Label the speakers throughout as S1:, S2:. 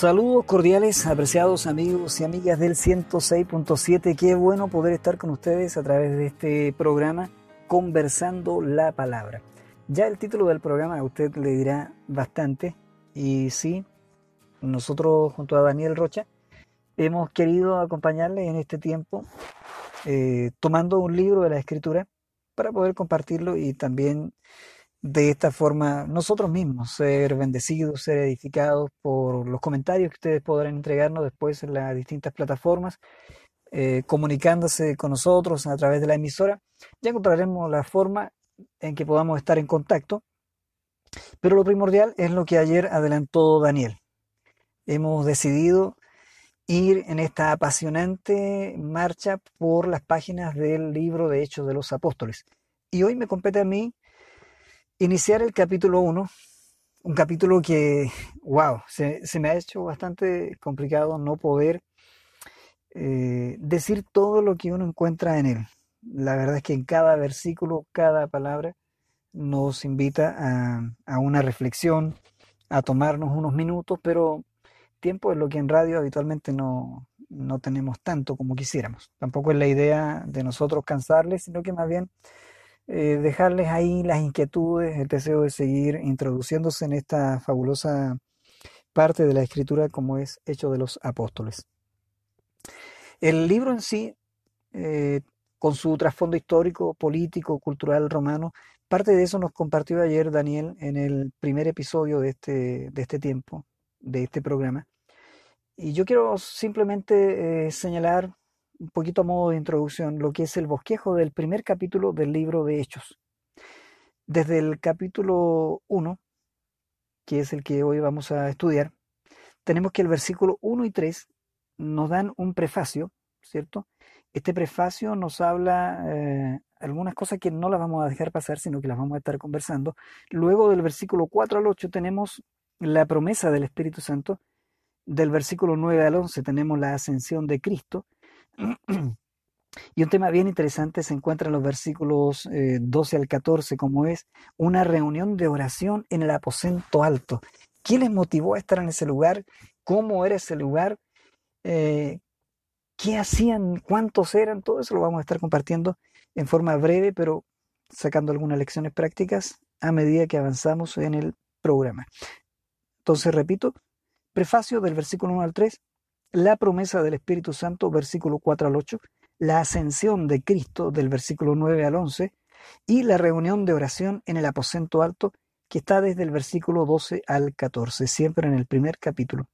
S1: Saludos cordiales, apreciados amigos y amigas del 106.7. Qué bueno poder estar con ustedes a través de este programa Conversando la Palabra. Ya el título del programa a usted le dirá bastante y sí, nosotros junto a Daniel Rocha hemos querido acompañarle en este tiempo eh, tomando un libro de la escritura para poder compartirlo y también de esta forma nosotros mismos ser bendecidos, ser edificados por los comentarios que ustedes podrán entregarnos después en las distintas plataformas, eh, comunicándose con nosotros a través de la emisora. Ya encontraremos la forma en que podamos estar en contacto, pero lo primordial es lo que ayer adelantó Daniel. Hemos decidido ir en esta apasionante marcha por las páginas del libro de Hechos de los Apóstoles. Y hoy me compete a mí iniciar el capítulo 1, un capítulo que, wow, se, me ha hecho bastante complicado no poder eh, decir todo lo que uno encuentra en él. La verdad es que en cada versículo, cada palabra nos invita a, a una reflexión, a tomarnos unos minutos, pero tiempo es lo que en radio habitualmente no, no tenemos tanto como quisiéramos. Tampoco es la idea de nosotros cansarles, sino que más bien eh, dejarles ahí las inquietudes, el deseo de seguir introduciéndose en esta fabulosa parte de la escritura como es Hecho de los Apóstoles. El libro en sí, eh, con su trasfondo histórico, político, cultural romano, parte de eso nos compartió ayer Daniel en el primer episodio de este, de este tiempo, de este programa. Y yo quiero simplemente eh, señalar un poquito a modo de introducción, lo que es el bosquejo del primer capítulo del libro de Hechos. Desde el capítulo 1, que es el que hoy vamos a estudiar, tenemos que el versículo 1 y 3 nos dan un prefacio, ¿cierto? Este prefacio nos habla eh, algunas cosas que no las vamos a dejar pasar, sino que las vamos a estar conversando. Luego del versículo 4 al 8 tenemos la promesa del Espíritu Santo. Del versículo 9 al 11 tenemos la ascensión de Cristo. Y un tema bien interesante se encuentra en los versículos 12 eh, al 14, como es una reunión de oración en el aposento alto. ¿Qué les motivó a estar en ese lugar? ¿Cómo era ese lugar? Eh, ¿Qué hacían? ¿Cuántos eran? Todo eso lo vamos a estar compartiendo en forma breve, pero sacando algunas lecciones prácticas a medida que avanzamos en el programa. Entonces, repito, prefacio del versículo 1 al 3, la promesa del Espíritu Santo, versículo 4 al 8, la ascensión de Cristo, del versículo 9 al 11, y la reunión de oración en el aposento alto, que está desde el versículo 12 al 14, siempre en el primer capítulo.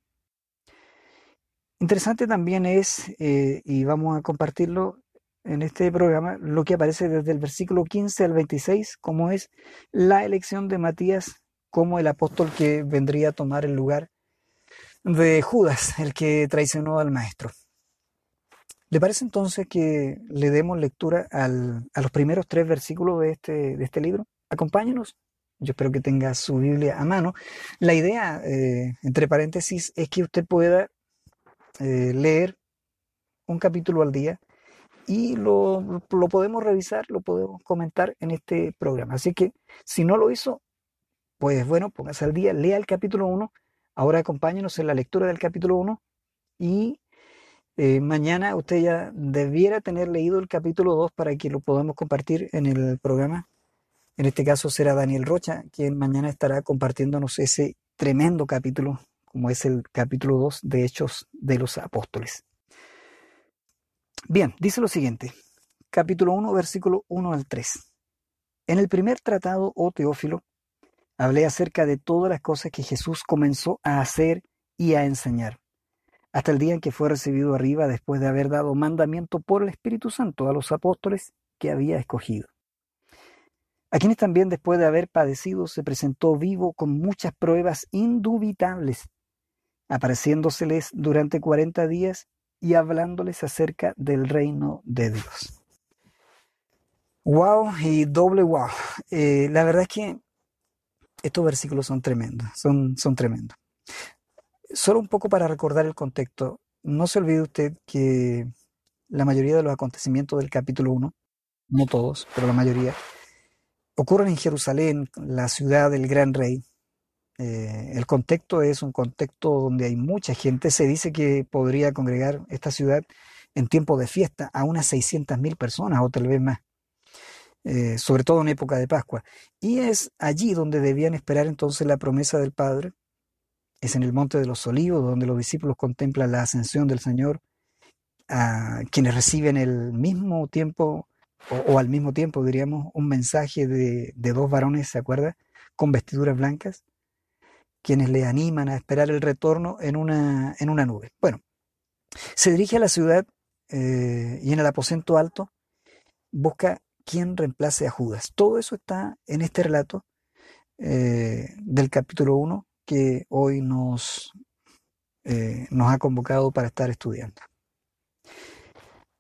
S1: Interesante también es, eh, y vamos a compartirlo en este programa, lo que aparece desde el versículo 15 al 26, como es la elección de Matías como el apóstol que vendría a tomar el lugar de Judas, el que traicionó al maestro. ¿Le parece entonces que le demos lectura a los primeros tres versículos de este, de este libro? Acompáñenos. Yo espero que tenga su Biblia a mano. La idea, eh, entre paréntesis, es que usted pueda eh, leer un capítulo al día y lo, lo, podemos revisar, lo podemos comentar en este programa. Así que si no lo hizo, pues bueno, póngase al día, lea el capítulo 1 Ahora acompáñenos en la lectura del capítulo 1 y eh, mañana usted ya debiera tener leído el capítulo 2 para que lo podamos compartir en el programa. En este caso será Daniel Rocha, quien mañana estará compartiéndonos ese tremendo capítulo, como es el capítulo 2 de Hechos de los Apóstoles. Bien, dice lo siguiente, capítulo 1, versículo 1 al 3. En el primer tratado, oh Teófilo, Hablé acerca de todas las cosas que Jesús comenzó a hacer y a enseñar, hasta el día en que fue recibido arriba después de haber dado mandamiento por el Espíritu Santo a los apóstoles que había escogido. A quienes también después de haber padecido se presentó vivo con muchas pruebas indubitables, apareciéndoseles durante cuarenta días y hablándoles acerca del reino de Dios. Wow y doble wow. Eh, la verdad es que estos versículos son tremendos, son, son tremendos. Solo un poco para recordar el contexto, no se olvide usted que la mayoría de los acontecimientos del capítulo 1, no todos, pero la mayoría, ocurren en Jerusalén, la ciudad del gran rey, Eh, el contexto es un contexto donde hay mucha gente. Se dice que podría congregar esta ciudad en tiempo de fiesta a unas 600.000 personas o tal vez más, eh, sobre todo en época de Pascua. Y es allí donde debían esperar entonces la promesa del Padre. Es en el Monte de los Olivos donde los discípulos contemplan la ascensión del Señor, a quienes reciben el mismo tiempo, o, al mismo tiempo diríamos, un mensaje de, de dos varones, ¿se acuerda? Con vestiduras blancas quienes le animan a esperar el retorno en una, en una nube. Bueno, se dirige a la ciudad eh, y en el aposento alto busca quien reemplace a Judas. Todo eso está en este relato eh, del capítulo 1 que hoy nos, eh, nos ha convocado para estar estudiando.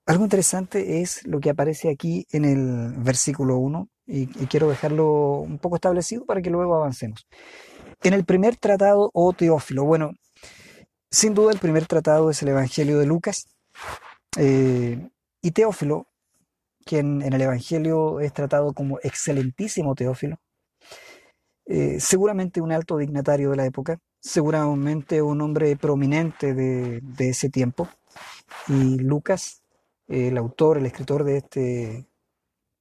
S1: Algo interesante es lo que aparece aquí en el versículo 1 y quiero dejarlo un poco establecido para que luego avancemos. En el primer tratado, o oh Teófilo, bueno, sin duda el primer tratado es el Evangelio de Lucas. Eh, y Teófilo, quien en el Evangelio es tratado como excelentísimo Teófilo, eh, seguramente un alto dignatario de la época, seguramente un hombre prominente de, ese tiempo. Y Lucas, el autor, el escritor de este,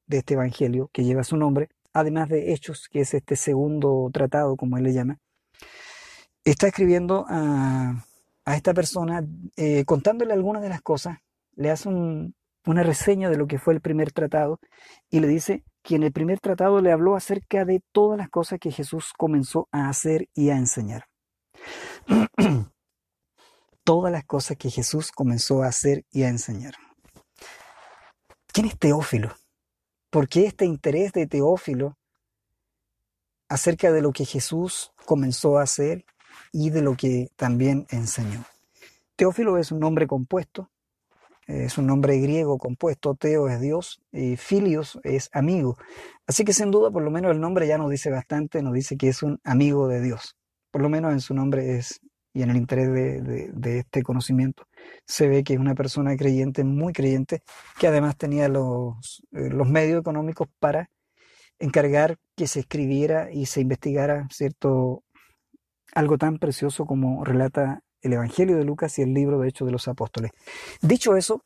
S1: de este Evangelio, que lleva su nombre, además de Hechos, que es este segundo tratado, como él le llama, está escribiendo a, esta persona eh, contándole algunas de las cosas, le hace una reseña de lo que fue el primer tratado y le dice que en el primer tratado le habló acerca de todas las cosas que Jesús comenzó a hacer y a enseñar. todas las cosas que Jesús comenzó a hacer y a enseñar. ¿Quién es Teófilo? ¿Por qué este interés de Teófilo acerca de lo que Jesús comenzó a hacer y de lo que también enseñó? Teófilo es un nombre compuesto, es un nombre griego compuesto, Teo es Dios y Filios es amigo. Así que sin duda, por lo menos el nombre ya nos dice bastante, nos dice que es un amigo de Dios. Por lo menos en su nombre es y en el interés de, este conocimiento, se ve que es una persona creyente, muy creyente, que además tenía los, eh, los medios económicos para encargar que se escribiera y se investigara, ¿cierto? Algo tan precioso como relata el Evangelio de Lucas y el libro de Hechos de los Apóstoles. Dicho eso,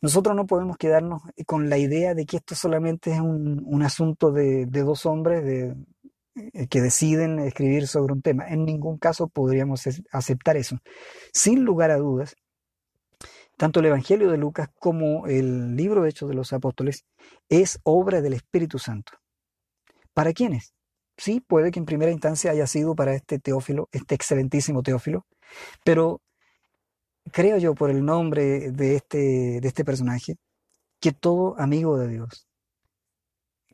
S1: nosotros no podemos quedarnos con la idea de que esto solamente es un, un asunto de, dos hombres, eh, que deciden escribir sobre un tema. En ningún caso podríamos aceptar eso. Sin lugar a dudas, tanto el Evangelio de Lucas como el libro de Hechos de los Apóstoles es obra del Espíritu Santo. ¿Para quiénes? Sí, puede que en primera instancia haya sido para este Teófilo, este excelentísimo Teófilo, pero creo yo por el nombre de este, de este personaje, que todo amigo de Dios,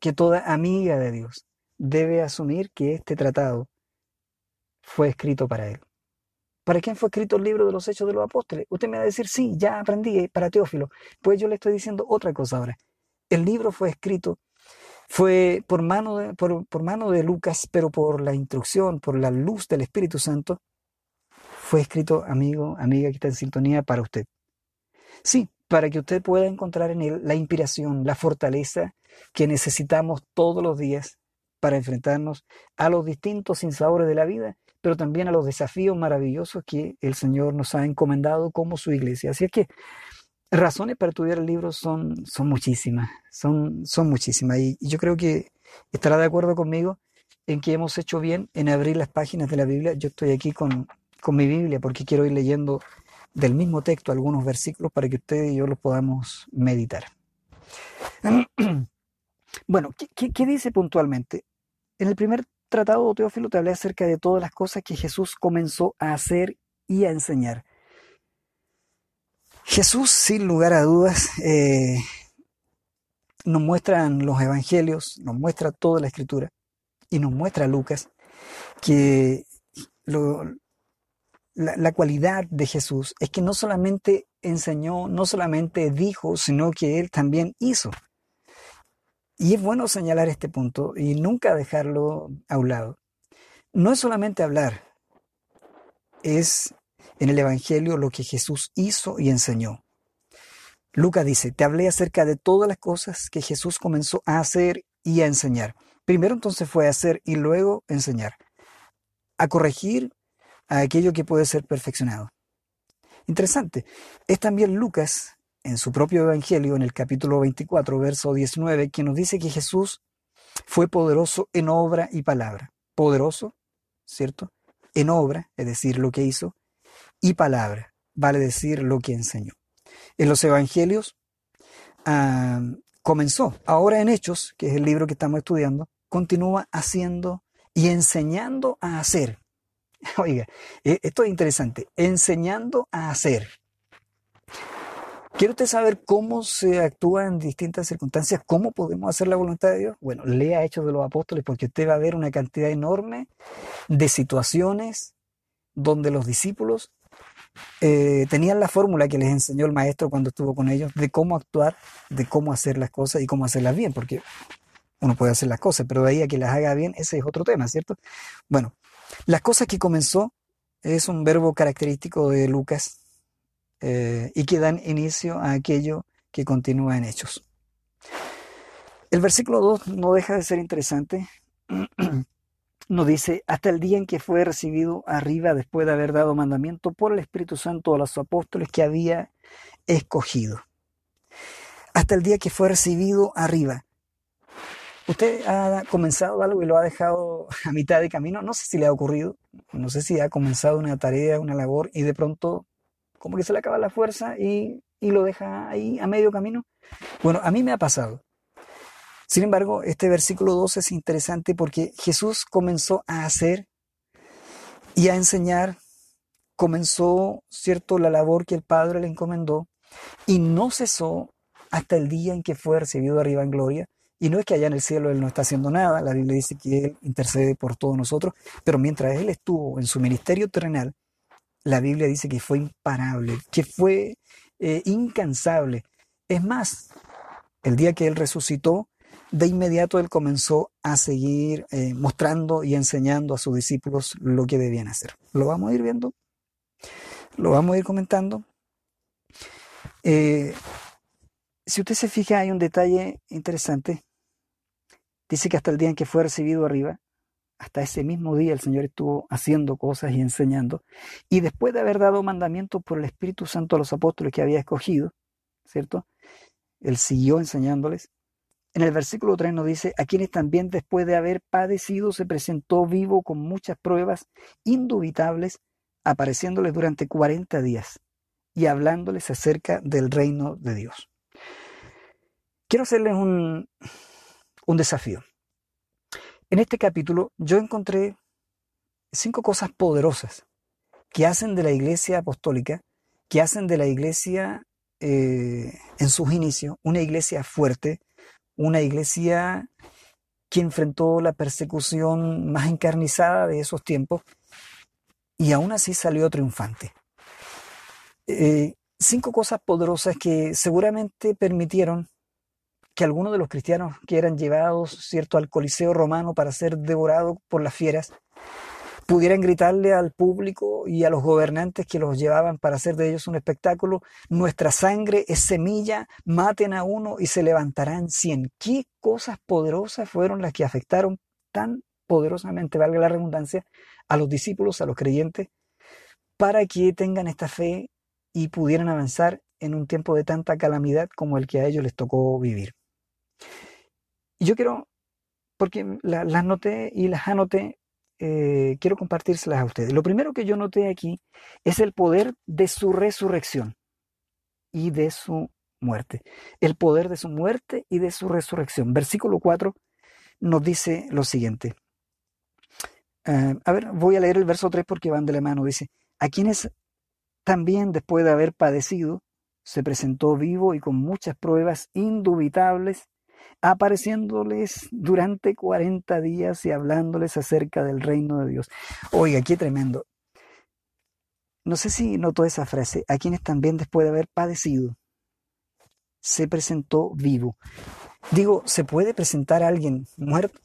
S1: que toda amiga de Dios, debe asumir que este tratado fue escrito para él. ¿Para quién fue escrito el libro de los Hechos de los Apóstoles? Usted me va a decir, sí, ya aprendí, eh, para Teófilo. Pues yo le estoy diciendo otra cosa ahora. El libro fue escrito, fue por mano de, por, por mano de Lucas, pero por la instrucción, por la luz del Espíritu Santo, fue escrito, amigo, amiga que está en sintonía, para usted. Sí, para que usted pueda encontrar en él la inspiración, la fortaleza que necesitamos todos los días para enfrentarnos a los distintos sinsabores de la vida, pero también a los desafíos maravillosos que el Señor nos ha encomendado como su iglesia. Así es que razones para estudiar el libro son, son muchísimas, son, son muchísimas. Y, yo creo que estará de acuerdo conmigo en que hemos hecho bien en abrir las páginas de la Biblia. Yo estoy aquí con, con mi Biblia porque quiero ir leyendo del mismo texto algunos versículos para que ustedes y yo los podamos meditar. Bueno, ¿qué, qué dice puntualmente? En el primer tratado, Teófilo, te hablé acerca de todas las cosas que Jesús comenzó a hacer y a enseñar. Jesús, sin lugar a dudas, eh, nos muestra en los evangelios, nos muestra toda la escritura y nos muestra Lucas que la, la, cualidad de Jesús es que no solamente enseñó, no solamente dijo, sino que él también hizo. Y es bueno señalar este punto y nunca dejarlo a un lado. No es solamente hablar, es en el Evangelio lo que Jesús hizo y enseñó. Lucas dice, te hablé acerca de todas las cosas que Jesús comenzó a hacer y a enseñar. Primero entonces fue hacer y luego enseñar. a corregir a aquello que puede ser perfeccionado. Interesante. Es también Lucas, en su propio Evangelio, en el capítulo 24, verso 19, quien nos dice que Jesús fue poderoso en obra y palabra. Poderoso, ¿cierto? En obra, es decir, lo que hizo, y palabra, vale decir lo que enseñó. En los Evangelios ah, comenzó, ahora en Hechos, que es el libro que estamos estudiando, continúa haciendo y enseñando a hacer. Oiga, e, esto es interesante, enseñando a hacer. ¿Quiere usted saber cómo se actúa en distintas circunstancias? ¿Cómo podemos hacer la voluntad de Dios? Bueno, lea Hechos de los Apóstoles porque usted va a ver una cantidad enorme de situaciones donde los discípulos eh, tenían la fórmula que les enseñó el maestro cuando estuvo con ellos de cómo actuar, de cómo hacer las cosas y cómo hacerlas bien, porque uno puede hacer las cosas, pero de ahí a que las haga bien, ese es otro tema, ¿cierto? Bueno, las cosas que comenzó es un verbo característico de Lucas eh, y que dan inicio a aquello que continúa en hechos. El versículo 2 no deja de ser interesante. Nos dice, hasta el día en que fue recibido arriba después de haber dado mandamiento por el Espíritu Santo a los apóstoles que había escogido. Hasta el día que fue recibido arriba. Usted ha comenzado algo y lo ha dejado a mitad de camino. No sé si le ha ocurrido, no sé si ha comenzado una tarea, una labor y de pronto como que se le acaba la fuerza y, lo deja ahí a medio camino. Bueno, a mí me ha pasado. Sin embargo, este versículo 12 es interesante porque Jesús comenzó a hacer y a enseñar, comenzó, cierto, la labor que el Padre le encomendó y no cesó hasta el día en que fue recibido arriba en gloria. Y no es que allá en el cielo Él no está haciendo nada, la Biblia dice que Él intercede por todos nosotros, pero mientras Él estuvo en su ministerio terrenal, la Biblia dice que fue imparable, que fue eh, incansable. Es más, el día que Él resucitó, de inmediato Él comenzó a seguir eh, mostrando y enseñando a sus discípulos lo que debían hacer. Lo vamos a ir viendo, lo vamos a ir comentando. Eh, si usted se fija, hay un detalle interesante Dice que hasta el día en que fue recibido arriba, hasta ese mismo día el Señor estuvo haciendo cosas y enseñando. Y después de haber dado mandamientos por el Espíritu Santo a los apóstoles que había escogido, ¿cierto? Él siguió enseñándoles. En el versículo 3 nos dice, a quienes también después de haber padecido se presentó vivo con muchas pruebas indubitables, apareciéndoles durante 40 días y hablándoles acerca del reino de Dios. Quiero hacerles un, un desafío. En este capítulo yo encontré cinco cosas poderosas que hacen de la iglesia apostólica, que hacen de la iglesia eh, en sus inicios una iglesia fuerte, una iglesia que enfrentó la persecución más encarnizada de esos tiempos y aún así salió triunfante. Eh, cinco cosas poderosas que seguramente permitieron que algunos de los cristianos que eran llevados, cierto, al Coliseo romano para ser devorados por las fieras, pudieran gritarle al público y a los gobernantes que los llevaban para hacer de ellos un espectáculo, nuestra sangre es semilla, maten a uno y se levantarán cien. ¿Qué cosas poderosas fueron las que afectaron tan poderosamente, valga la redundancia, a los discípulos, a los creyentes, para que tengan esta fe y pudieran avanzar en un tiempo de tanta calamidad como el que a ellos les tocó vivir? Yo quiero, porque las noté y las anoté, eh, quiero compartírselas a ustedes. Lo primero que yo noté aquí es el poder de su resurrección y de su muerte. El poder de su muerte y de su resurrección. Versículo 4 nos dice lo siguiente. Eh, a ver, voy a leer el verso 3 porque van de la mano. Dice, a quienes también después de haber padecido, se presentó vivo y con muchas pruebas indubitables apareciéndoles durante 40 días y hablándoles acerca del reino de Dios. Oiga, qué tremendo. No sé si notó esa frase, a quienes también después de haber padecido, se presentó vivo. Digo, ¿se puede presentar a alguien muerto?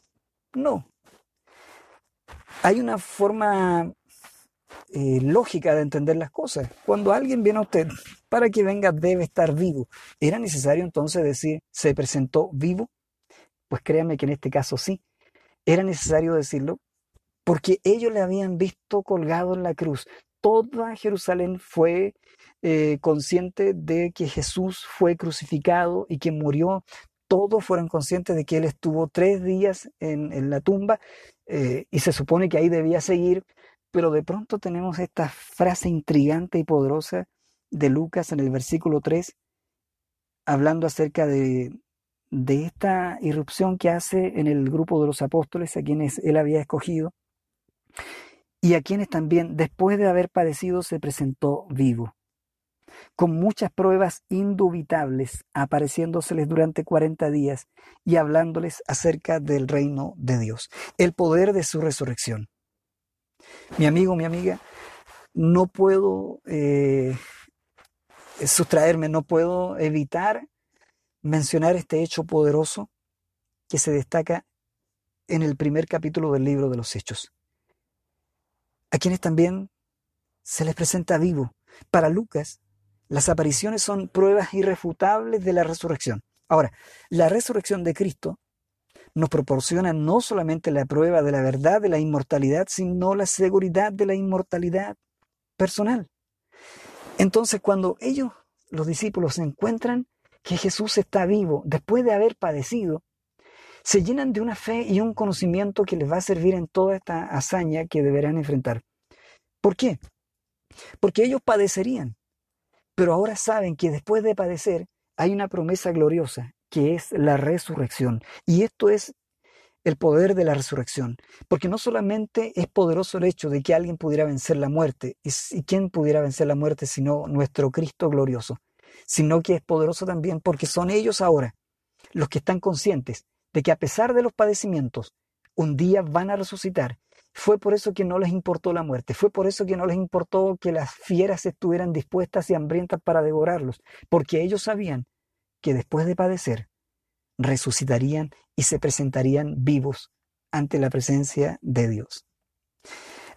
S1: No. Hay una forma eh, lógica de entender las cosas. Cuando alguien viene a usted para que venga debe estar vivo. ¿Era necesario entonces decir se presentó vivo? Pues créanme que en este caso sí. Era necesario decirlo porque ellos le habían visto colgado en la cruz. Toda Jerusalén fue eh, consciente de que Jesús fue crucificado y que murió. Todos fueron conscientes de que Él estuvo tres días en, la tumba eh, y se supone que ahí debía seguir, pero de pronto tenemos esta frase intrigante y poderosa de Lucas en el versículo 3, hablando acerca de, de esta irrupción que hace en el grupo de los apóstoles, a quienes él había escogido, y a quienes también, después de haber padecido, se presentó vivo, con muchas pruebas indubitables, apareciéndoseles durante 40 días y hablándoles acerca del reino de Dios, el poder de su resurrección. Mi amigo, mi amiga, no puedo eh, sustraerme, no puedo evitar mencionar este hecho poderoso que se destaca en el primer capítulo del libro de los Hechos, a quienes también se les presenta vivo. Para Lucas, las apariciones son pruebas irrefutables de la resurrección. Ahora, la resurrección de Cristo nos proporciona no solamente la prueba de la verdad de la inmortalidad, sino la seguridad de la inmortalidad personal. Entonces, cuando ellos, los discípulos, se encuentran que Jesús está vivo después de haber padecido, se llenan de una fe y un conocimiento que les va a servir en toda esta hazaña que deberán enfrentar. ¿Por qué? Porque ellos padecerían, pero ahora saben que después de padecer hay una promesa gloriosa, que es la resurrección. Y esto es el poder de la resurrección, porque no solamente es poderoso el hecho de que alguien pudiera vencer la muerte, y, quién pudiera vencer la muerte sino nuestro Cristo glorioso, sino que es poderoso también porque son ellos ahora los que están conscientes de que a pesar de los padecimientos, un día van a resucitar. Fue por eso que no les importó la muerte, fue por eso que no les importó que las fieras estuvieran dispuestas y hambrientas para devorarlos, porque ellos sabían que después de padecer, resucitarían y se presentarían vivos ante la presencia de Dios.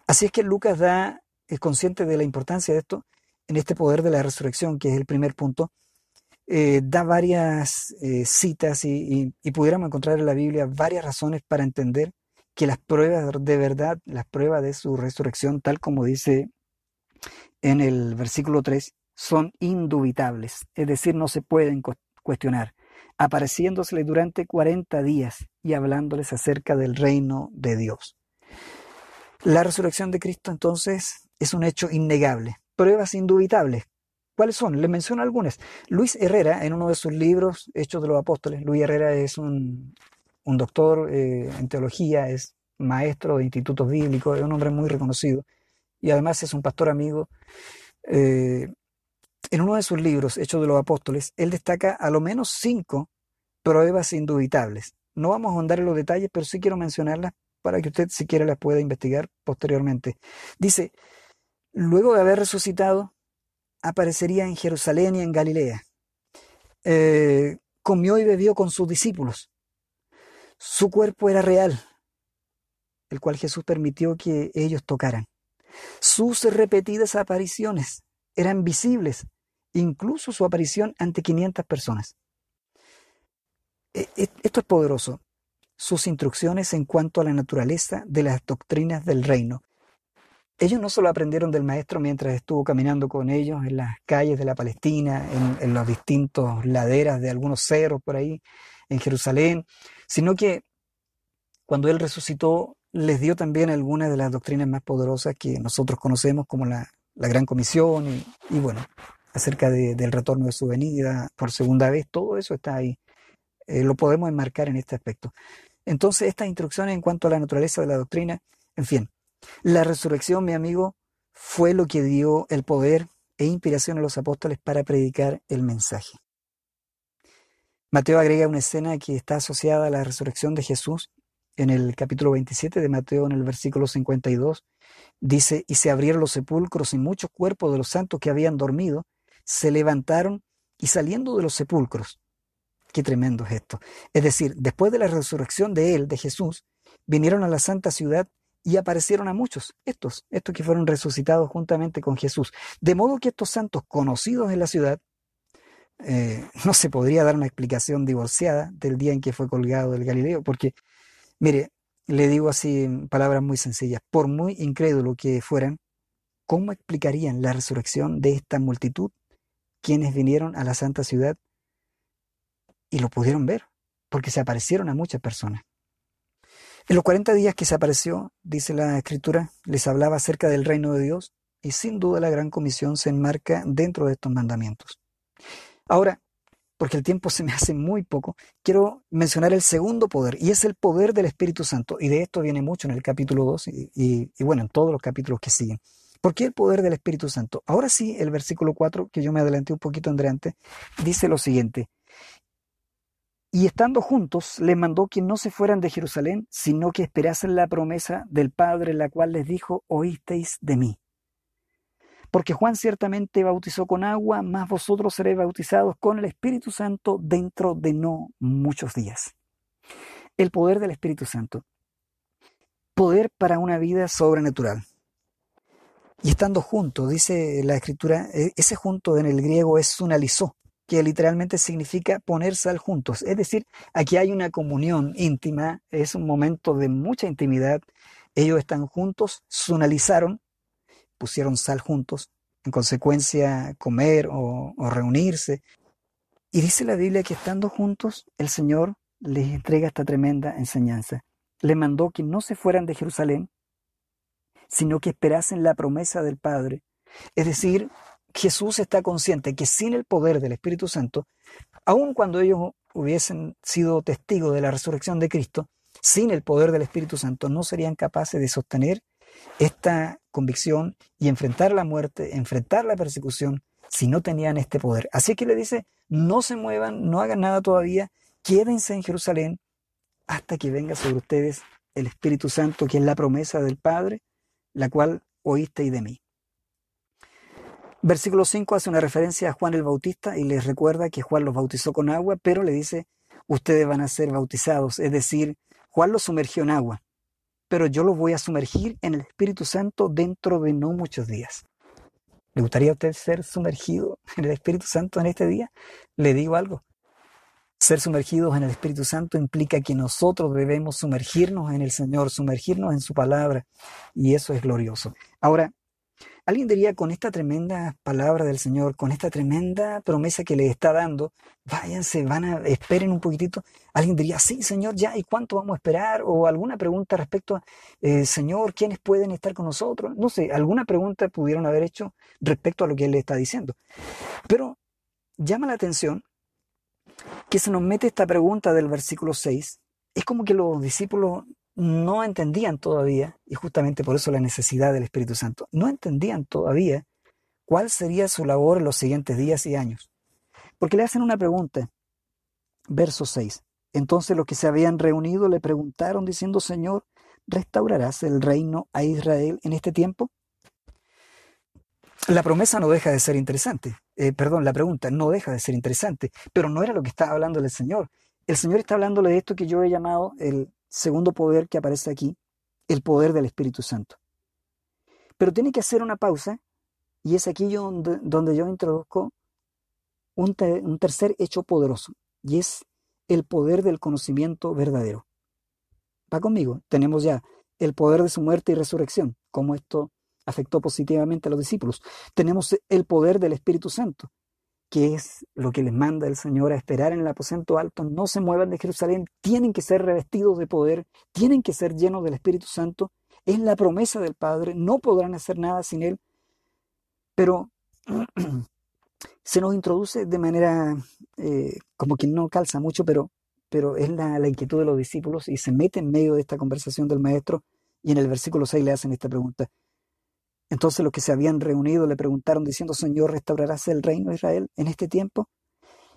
S1: Así es que Lucas da, es consciente de la importancia de esto, en este poder de la resurrección, que es el primer punto, eh, da varias eh, citas y, pudiéramos encontrar en la Biblia varias razones para entender que las pruebas de verdad, las pruebas de su resurrección, tal como dice en el versículo 3, son indubitables, es decir, no se pueden cuestionar, apareciéndosele durante 40 días y hablándoles acerca del reino de Dios. La resurrección de Cristo entonces es un hecho innegable, pruebas indubitables. ¿Cuáles son? Les menciono algunas. Luis Herrera, en uno de sus libros, Hechos de los Apóstoles, Luis Herrera es un, doctor eh, en teología, es maestro de institutos bíblicos, es un hombre muy reconocido y además es un pastor amigo. Eh, en uno de sus libros, Hechos de los Apóstoles, él destaca a lo menos cinco pruebas indubitables. No vamos a ahondar en los detalles, pero sí quiero mencionarlas para que usted, si quiere, las pueda investigar posteriormente. Dice, luego de haber resucitado, aparecería en Jerusalén y en Galilea. Eh, comió y bebió con sus discípulos. Su cuerpo era real, el cual Jesús permitió que ellos tocaran. Sus repetidas apariciones eran visibles, incluso su aparición ante 500 personas. E, e, esto es poderoso. Sus instrucciones en cuanto a la naturaleza de las doctrinas del reino ellos no solo aprendieron del maestro mientras estuvo caminando con ellos en las calles de la Palestina, en, los distintos laderas de algunos cerros por ahí, en Jerusalén, sino que cuando él resucitó les dio también algunas de las doctrinas más poderosas que nosotros conocemos como la, Gran Comisión y, bueno, acerca del retorno de su venida por segunda vez, todo eso está ahí. Eh, lo podemos enmarcar en este aspecto. Entonces, estas instrucciones en cuanto a la naturaleza de la doctrina, en fin, la resurrección, mi amigo, fue lo que dio el poder e inspiración a los apóstoles para predicar el mensaje. Mateo agrega una escena que está asociada a la resurrección de Jesús en el capítulo 27 de Mateo, en el versículo 52. Dice, y se abrieron los sepulcros y muchos cuerpos de los santos que habían dormido se levantaron y saliendo de los sepulcros. Qué tremendo es esto. Es decir, después de la resurrección de él, de Jesús, vinieron a la santa ciudad y aparecieron a muchos, estos, estos que fueron resucitados juntamente con Jesús. De modo que estos santos conocidos en la ciudad, eh, no se podría dar una explicación divorciada del día en que fue colgado el Galileo, porque, mire, le digo así en palabras muy sencillas, por muy incrédulo que fueran, ¿cómo explicarían la resurrección de esta multitud quienes vinieron a la santa ciudad y lo pudieron ver? Porque se aparecieron a muchas personas. En los 40 días que se apareció, dice la escritura, les hablaba acerca del reino de Dios y sin duda la gran comisión se enmarca dentro de estos mandamientos. Ahora, porque el tiempo se me hace muy poco, quiero mencionar el segundo poder, y es el poder del Espíritu Santo. Y de esto viene mucho en el capítulo 2 y, bueno, en todos los capítulos que siguen. ¿Por qué el poder del Espíritu Santo? Ahora sí, el versículo 4, que yo me adelanté un poquito antes, dice lo siguiente. Y estando juntos, les mandó que no se fueran de Jerusalén, sino que esperasen la promesa del Padre, la cual les dijo, oísteis de mí. Porque Juan ciertamente bautizó con agua, mas vosotros seréis bautizados con el Espíritu Santo dentro de no muchos días. El poder del Espíritu Santo. Poder para una vida sobrenatural. Y estando juntos, dice la escritura, e, ese junto en el griego es sunalizó, que literalmente significa ponerse al juntos. Es decir, aquí hay una comunión íntima, es un momento de mucha intimidad. Ellos están juntos, sunalizaron, pusieron sal juntos, en consecuencia comer o, reunirse. Y dice la Biblia que estando juntos, el Señor les entrega esta tremenda enseñanza. Le mandó que no se fueran de Jerusalén, sino que esperasen la promesa del Padre. Es decir, Jesús está consciente que sin el poder del Espíritu Santo, aun cuando ellos hubiesen sido testigos de la resurrección de Cristo, sin el poder del Espíritu Santo no serían capaces de sostener esta convicción y enfrentar la muerte, enfrentar la persecución, si no tenían este poder. Así que le dice, no se muevan, no hagan nada todavía, quédense en Jerusalén hasta que venga sobre ustedes el Espíritu Santo, que es la promesa del Padre, la cual oísteis de mí. Versículo 5 hace una referencia a Juan el Bautista y les recuerda que Juan los bautizó con agua, pero le dice, ustedes van a ser bautizados, es decir, Juan los sumergió en agua pero yo los voy a sumergir en el Espíritu Santo dentro de no muchos días. ¿Le gustaría a usted ser sumergido en el Espíritu Santo en este día? Le digo algo. Ser sumergidos en el Espíritu Santo implica que nosotros debemos sumergirnos en el Señor, sumergirnos en su palabra, y eso es glorioso. Ahora, Alguien diría, con esta tremenda palabra del Señor, con esta tremenda promesa que le está dando, váyanse, van a, esperen un poquitito. Alguien diría, sí, Señor, ya, ¿y cuánto vamos a esperar? O alguna pregunta respecto a, eh, Señor, ¿quiénes pueden estar con nosotros? No sé, alguna pregunta pudieron haber hecho respecto a lo que Él le está diciendo. Pero llama la atención que se nos mete esta pregunta del versículo 6. Es como que los discípulos no entendían todavía, y justamente por eso la necesidad del Espíritu Santo, no entendían todavía cuál sería su labor en los siguientes días y años. Porque le hacen una pregunta, verso 6. Entonces los que se habían reunido le preguntaron diciendo, Señor, ¿restaurarás el reino a Israel en este tiempo? La promesa no deja de ser interesante, eh, perdón, la pregunta no deja de ser interesante, pero no era lo que estaba hablando el Señor. El Señor está hablándole de esto que yo he llamado el segundo poder que aparece aquí, el poder del Espíritu Santo. Pero tiene que hacer una pausa y es aquí donde, donde yo introduzco un, un tercer hecho poderoso y es el poder del conocimiento verdadero. Va conmigo, tenemos ya el poder de su muerte y resurrección, como esto afectó positivamente a los discípulos. Tenemos el poder del Espíritu Santo, que es lo que les manda el Señor a esperar en el aposento alto, no se muevan de Jerusalén, tienen que ser revestidos de poder, tienen que ser llenos del Espíritu Santo, es la promesa del Padre, no podrán hacer nada sin Él, pero se nos introduce de manera eh, como que no calza mucho, pero, pero es la, la inquietud de los discípulos y se mete en medio de esta conversación del Maestro y en el versículo 6 le hacen esta pregunta. Entonces los que se habían reunido le preguntaron diciendo, Señor, ¿restaurarás el reino de Israel en este tiempo?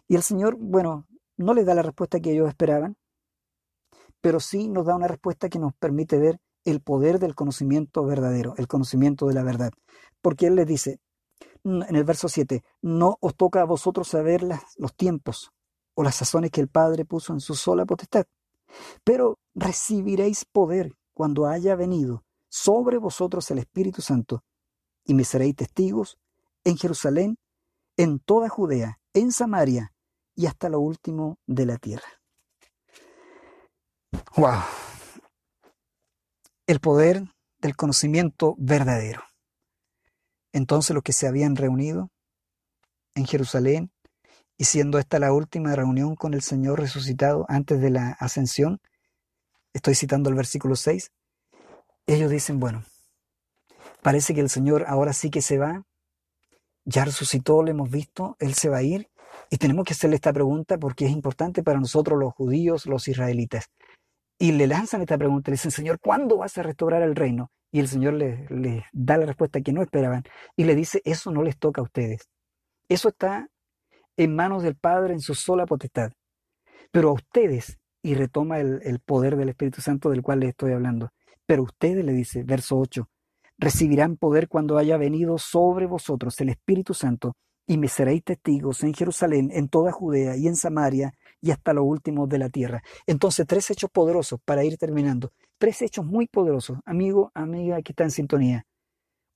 S1: Y el Señor, bueno, no les da la respuesta que ellos esperaban, pero sí nos da una respuesta que nos permite ver el poder del conocimiento verdadero, el conocimiento de la verdad. Porque Él les dice en el verso 7, no os toca a vosotros saber los tiempos o las sazones que el Padre puso en su sola potestad, pero recibiréis poder cuando haya venido sobre vosotros el Espíritu Santo, y me seréis testigos en Jerusalén, en toda Judea, en Samaria y hasta lo último de la tierra. ¡Wow! el poder del conocimiento verdadero. Entonces los que se habían reunido en Jerusalén, y siendo esta la última reunión con el Señor resucitado antes de la ascensión, estoy citando el versículo 6, ellos dicen, bueno, parece que el Señor ahora sí que se va, ya resucitó, lo hemos visto, Él se va a ir, y tenemos que hacerle esta pregunta porque es importante para nosotros los judíos, los israelitas. Y le lanzan esta pregunta, le dicen, Señor, ¿cuándo vas a restaurar el reino? Y el Señor les, da la respuesta que no esperaban y le dice, eso no les toca a ustedes. Eso está en manos del Padre en su sola potestad. Pero a ustedes, y retoma el, el poder del Espíritu Santo del cual les estoy hablando, pero ustedes, le dice, verso 8, recibirán poder cuando haya venido sobre vosotros el Espíritu Santo y me seréis testigos en Jerusalén, en toda Judea y en Samaria y hasta lo último de la tierra. Entonces, tres hechos poderosos para ir terminando. Tres hechos muy poderosos. Amigo, amiga que está en sintonía.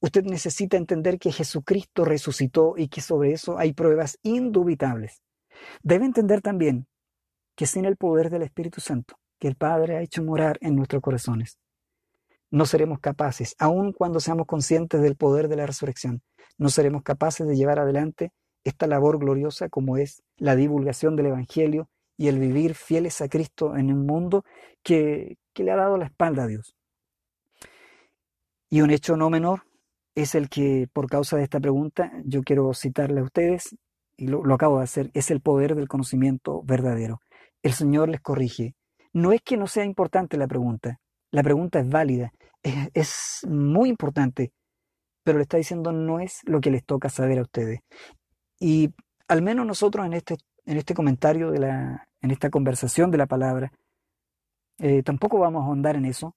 S1: Usted necesita entender que Jesucristo resucitó y que sobre eso hay pruebas indubitables. Debe entender también que sin el poder del Espíritu Santo, que el Padre ha hecho morar en nuestros corazones, no seremos capaces, aun cuando seamos conscientes del poder de la resurrección, no seremos capaces de llevar adelante esta labor gloriosa como es la divulgación del Evangelio y el vivir fieles a Cristo en un mundo que, le ha dado la espalda a Dios. Y un hecho no menor es el que, por causa de esta pregunta, yo quiero citarle a ustedes, y lo, lo acabo de hacer, es el poder del conocimiento verdadero. El Señor les corrige. No es que no sea importante la pregunta, la pregunta es válida, es, muy importante, pero le está diciendo no es lo que les toca saber a ustedes. Y al menos nosotros en este, en este comentario, de la, en esta conversación de la palabra, eh, tampoco vamos a ahondar en eso,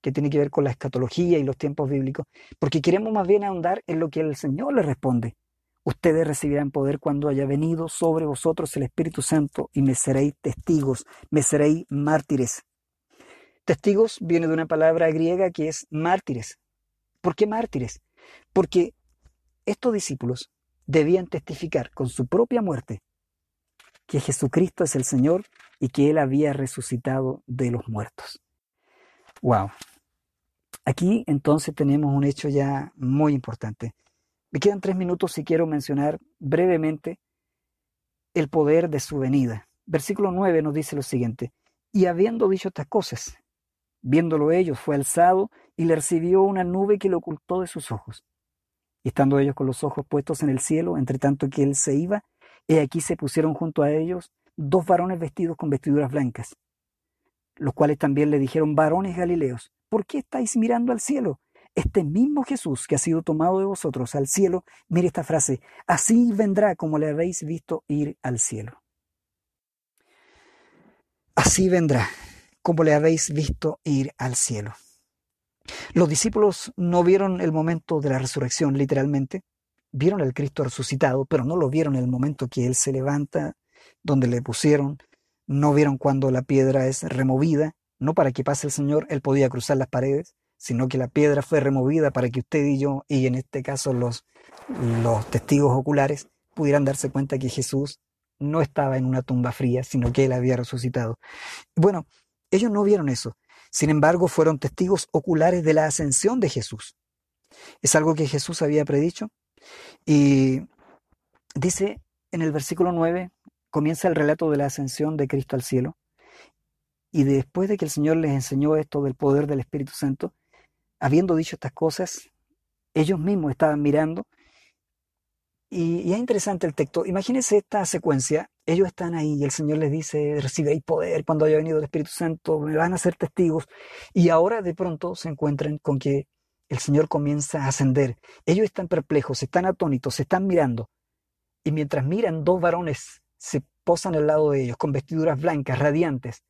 S1: que tiene que ver con la escatología y los tiempos bíblicos, porque queremos más bien ahondar en lo que el Señor le responde. Ustedes recibirán poder cuando haya venido sobre vosotros el Espíritu Santo y me seréis testigos, me seréis mártires. Testigos viene de una palabra griega que es mártires. ¿Por qué mártires? Porque estos discípulos debían testificar con su propia muerte que Jesucristo es el Señor y que Él había resucitado de los muertos. ¡Wow! Aquí entonces tenemos un hecho ya muy importante. Me quedan tres minutos y quiero mencionar brevemente el poder de su venida. Versículo 9 nos dice lo siguiente, y habiendo dicho estas cosas, Viéndolo ellos, fue alzado y le recibió una nube que le ocultó de sus ojos. Y estando ellos con los ojos puestos en el cielo, entre tanto que él se iba, he aquí se pusieron junto a ellos dos varones vestidos con vestiduras blancas, los cuales también le dijeron, varones galileos, ¿por qué estáis mirando al cielo? Este mismo Jesús que ha sido tomado de vosotros al cielo, mire esta frase, así vendrá como le habéis visto ir al cielo. Así vendrá como le habéis visto ir al cielo. Los discípulos no vieron el momento de la resurrección, literalmente. Vieron al Cristo resucitado, pero no lo vieron en el momento que Él se levanta, donde le pusieron. No vieron cuando la piedra es removida, no para que pase el Señor, Él podía cruzar las paredes, sino que la piedra fue removida para que usted y yo, y en este caso los, los testigos oculares, pudieran darse cuenta que Jesús no estaba en una tumba fría, sino que Él había resucitado. Bueno, ellos no vieron eso. Sin embargo, fueron testigos oculares de la ascensión de Jesús. Es algo que Jesús había predicho. Y dice en el versículo 9, comienza el relato de la ascensión de Cristo al cielo. Y después de que el Señor les enseñó esto del poder del Espíritu Santo, habiendo dicho estas cosas, ellos mismos estaban mirando y, es interesante el texto. Imagínense esta secuencia. Ellos están ahí y el Señor les dice, recibéis poder cuando haya venido el Espíritu Santo, me van a ser testigos. Y ahora de pronto se encuentran con que el Señor comienza a ascender. Ellos están perplejos, están atónitos, se están mirando. Y mientras miran, dos varones se posan al lado de ellos con vestiduras blancas, radiantes.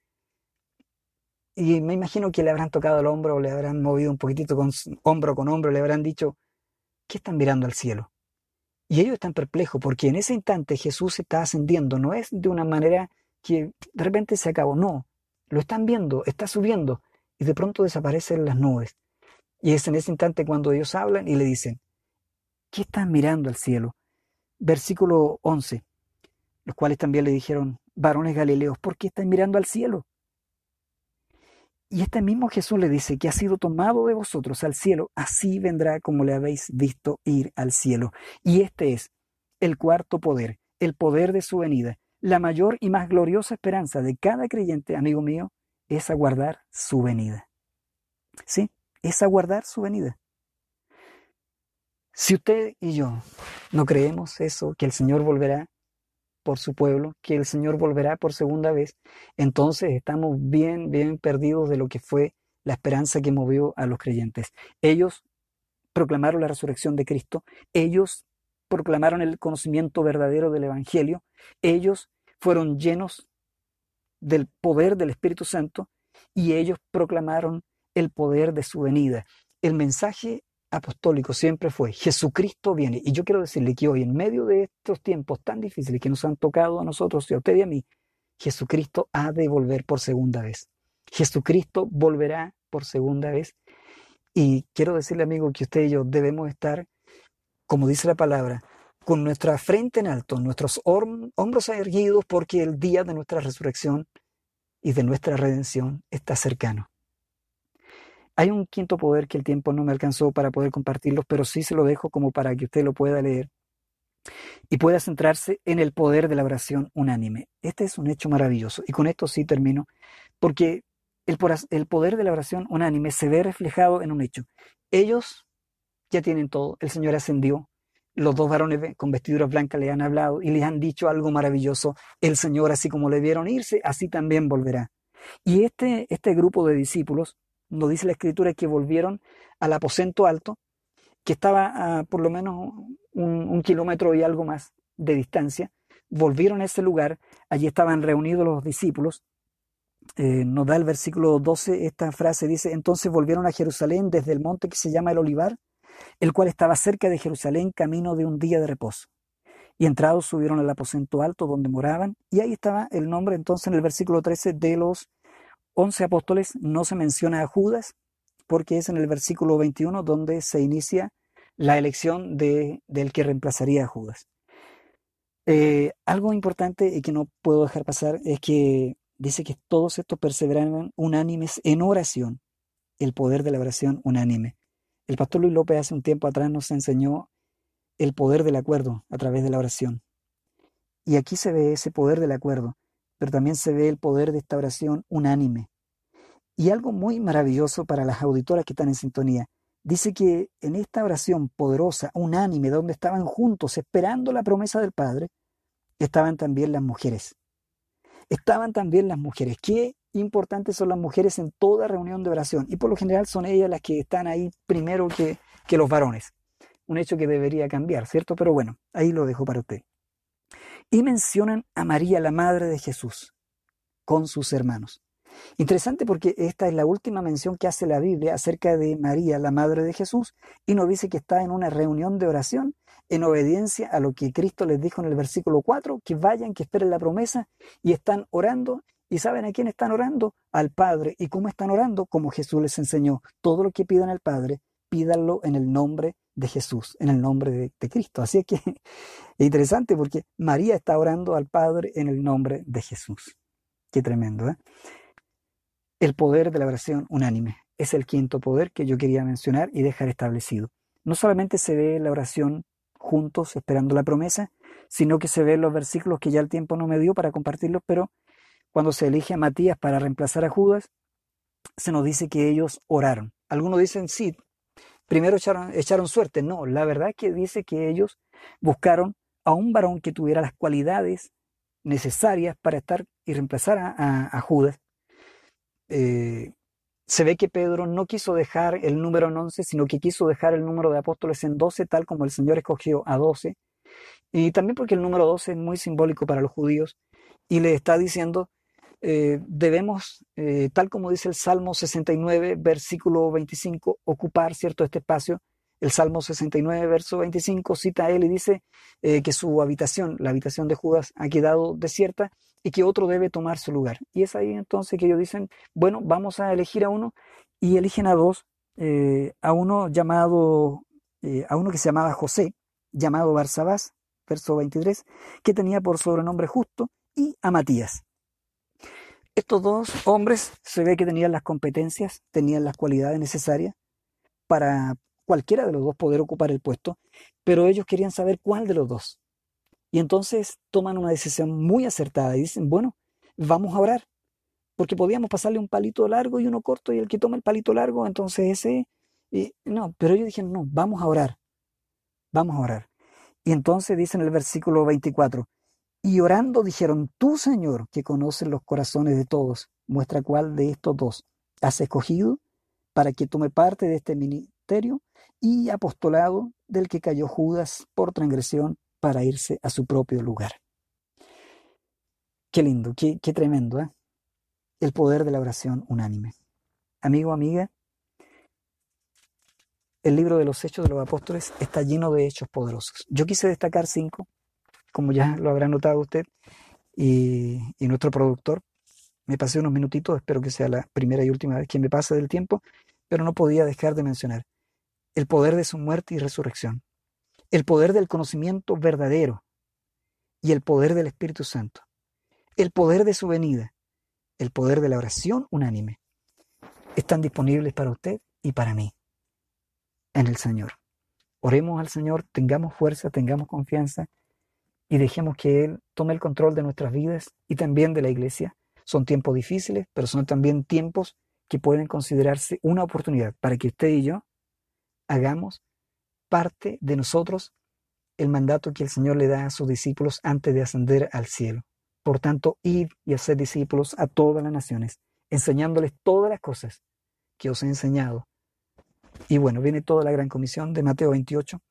S1: Y me imagino que le habrán tocado el hombro o le habrán movido un poquitito con hombro con hombro, le habrán dicho, ¿qué están mirando al cielo? Y ellos están perplejos porque en ese instante Jesús está ascendiendo, no es de una manera que de repente se acabó, no, lo están viendo, está subiendo y de pronto desaparecen las nubes. Y es en ese instante cuando ellos hablan y le dicen, ¿qué están mirando al cielo? Versículo 11, los cuales también le dijeron, varones galileos, ¿por qué están mirando al cielo? Y este mismo Jesús le dice que ha sido tomado de vosotros al cielo, así vendrá como le habéis visto ir al cielo. Y este es el cuarto poder, el poder de su venida. La mayor y más gloriosa esperanza de cada creyente, amigo mío, es aguardar su venida. ¿Sí? Es aguardar su venida. Si usted y yo no creemos eso, que el Señor volverá por su pueblo, que el Señor volverá por segunda vez, entonces estamos bien, bien perdidos de lo que fue la esperanza que movió a los creyentes. Ellos proclamaron la resurrección de Cristo, ellos proclamaron el conocimiento verdadero del Evangelio, ellos fueron llenos del poder del Espíritu Santo y ellos proclamaron el poder de su venida. El mensaje apostólico siempre fue, Jesucristo viene. Y yo quiero decirle que hoy, en medio de estos tiempos tan difíciles que nos han tocado a nosotros y a usted y a mí, Jesucristo ha de volver por segunda vez. Jesucristo volverá por segunda vez. Y quiero decirle, amigo, que usted y yo debemos estar, como dice la palabra, con nuestra frente en alto, nuestros hombros erguidos, porque el día de nuestra resurrección y de nuestra redención está cercano. Hay un quinto poder que el tiempo no me alcanzó para poder compartirlo, pero sí se lo dejo como para que usted lo pueda leer y pueda centrarse en el poder de la oración unánime. Este es un hecho maravilloso y con esto sí termino, porque el, el poder de la oración unánime se ve reflejado en un hecho. Ellos ya tienen todo, el Señor ascendió, los dos varones con vestiduras blancas le han hablado y les han dicho algo maravilloso. El Señor, así como le vieron irse, así también volverá. Y este, este grupo de discípulos nos dice la escritura que volvieron al aposento alto, que estaba a por lo menos un, kilómetro y algo más de distancia. Volvieron a ese lugar, allí estaban reunidos los discípulos. Eh, nos da el versículo 12 esta frase, dice, entonces volvieron a Jerusalén desde el monte que se llama el Olivar, el cual estaba cerca de Jerusalén, camino de un día de reposo. Y entrados subieron al aposento alto donde moraban, y ahí estaba el nombre entonces en el versículo 13 de los once apóstoles no se menciona a Judas, porque es en el versículo 21 donde se inicia la elección de, del que reemplazaría a Judas. Eh, algo importante y que no puedo dejar pasar es que dice que todos estos perseveraron unánimes en oración, el poder de la oración unánime. El pastor Luis López hace un tiempo atrás nos enseñó el poder del acuerdo a través de la oración. Y aquí se ve ese poder del acuerdo pero también se ve el poder de esta oración unánime. Y algo muy maravilloso para las auditoras que están en sintonía. Dice que en esta oración poderosa, unánime, donde estaban juntos esperando la promesa del Padre, estaban también las mujeres. Estaban también las mujeres. Qué importantes son las mujeres en toda reunión de oración. Y por lo general son ellas las que están ahí primero que, que los varones. Un hecho que debería cambiar, ¿cierto? Pero bueno, ahí lo dejo para usted y mencionan a María, la madre de Jesús, con sus hermanos. Interesante porque esta es la última mención que hace la Biblia acerca de María, la madre de Jesús, y nos dice que está en una reunión de oración en obediencia a lo que Cristo les dijo en el versículo 4, que vayan, que esperen la promesa, y están orando. ¿Y saben a quién están orando? Al Padre. ¿Y cómo están orando? Como Jesús les enseñó. Todo lo que pidan al Padre, pídanlo en el nombre de Jesús, en el nombre de, Cristo. Así que es interesante porque María está orando al Padre en el nombre de Jesús. Qué tremendo, ¿eh? El poder de la oración unánime es el quinto poder que yo quería mencionar y dejar establecido. No solamente se ve la oración juntos esperando la promesa, sino que se ve los versículos que ya el tiempo no me dio para compartirlos, pero cuando se elige a Matías para reemplazar a Judas, se nos dice que ellos oraron. Algunos dicen, sí, primero echaron, suerte. No, la verdad es que dice que ellos buscaron a un varón que tuviera las cualidades necesarias para estar y reemplazar a, Judas. Eh, se ve que Pedro no quiso dejar el número en 11, sino que quiso dejar el número de apóstoles en 12, tal como el Señor escogió a 12. Y también porque el número 12 es muy simbólico para los judíos y le está diciendo eh, debemos, eh, tal como dice el Salmo 69, versículo 25, ocupar cierto este espacio. El Salmo 69, verso 25, cita a él y dice eh, que su habitación, la habitación de Judas, ha quedado desierta y que otro debe tomar su lugar. Y es ahí entonces que ellos dicen, bueno, vamos a elegir a uno y eligen a dos, a uno llamado, a uno que se llamaba José, llamado Barsabás, verso 23, que tenía por sobrenombre justo, y a Matías. Estos dos hombres se ve que tenían las competencias, tenían las cualidades necesarias para cualquiera de los dos poder ocupar el puesto, pero ellos querían saber cuál de los dos. Y entonces toman una decisión muy acertada y dicen, bueno, vamos a orar, porque podíamos pasarle un palito largo y uno corto y el que toma el palito largo, entonces ese... no, pero ellos dijeron, no, vamos a orar, vamos a orar. Y entonces dice en el versículo 24, y orando dijeron, tú Señor, que conoces los corazones de todos, muestra cuál de estos dos has escogido para que tome parte de este ministerio y apostolado del que cayó Judas por transgresión para irse a su propio lugar. Qué lindo, qué, tremendo, ¿eh? El poder de la oración unánime. Amigo, amiga, el libro de los Hechos de los Apóstoles está lleno de hechos poderosos. Yo quise destacar cinco como ya lo habrá notado usted, y, nuestro productor. Me pasé unos minutitos, espero que sea la primera y última vez que me pase del tiempo, pero no podía dejar de mencionar el poder de su muerte y resurrección, el poder del conocimiento verdadero y el poder del Espíritu Santo, el poder de su venida, el poder de la oración unánime. Están disponibles para usted y para mí en el Señor. Oremos al Señor, tengamos fuerza, tengamos confianza y dejemos que Él tome el control de nuestras vidas y también de la iglesia. Son tiempos difíciles, pero son también tiempos que pueden considerarse una oportunidad para que usted y yo hagamos parte de nosotros el mandato que el Señor le da a sus discípulos antes de ascender al cielo. Por tanto, id y hacer discípulos a todas las naciones, enseñándoles todas las cosas que os he enseñado. Y bueno, viene toda la gran comisión de Mateo 28,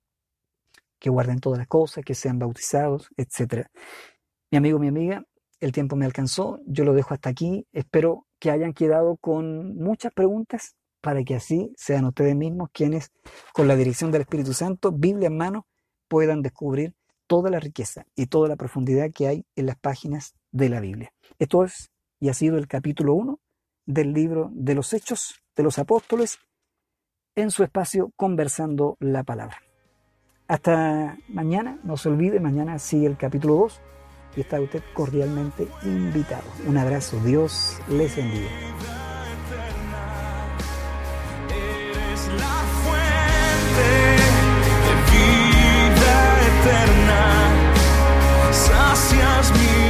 S1: que guarden todas las cosas, que sean bautizados, etc. Mi amigo, mi amiga, el tiempo me alcanzó, yo lo dejo hasta aquí, espero que hayan quedado con muchas preguntas para que así sean ustedes mismos quienes, con la dirección del Espíritu Santo, Biblia en mano, puedan descubrir toda la riqueza y toda la profundidad que hay en las páginas de la Biblia. Esto es y ha sido el capítulo 1 del libro de los Hechos de los Apóstoles en su espacio Conversando la Palabra. Hasta mañana, no se olvide, mañana sigue el capítulo 2 y está usted cordialmente invitado. Un abrazo, Dios les bendiga. Eres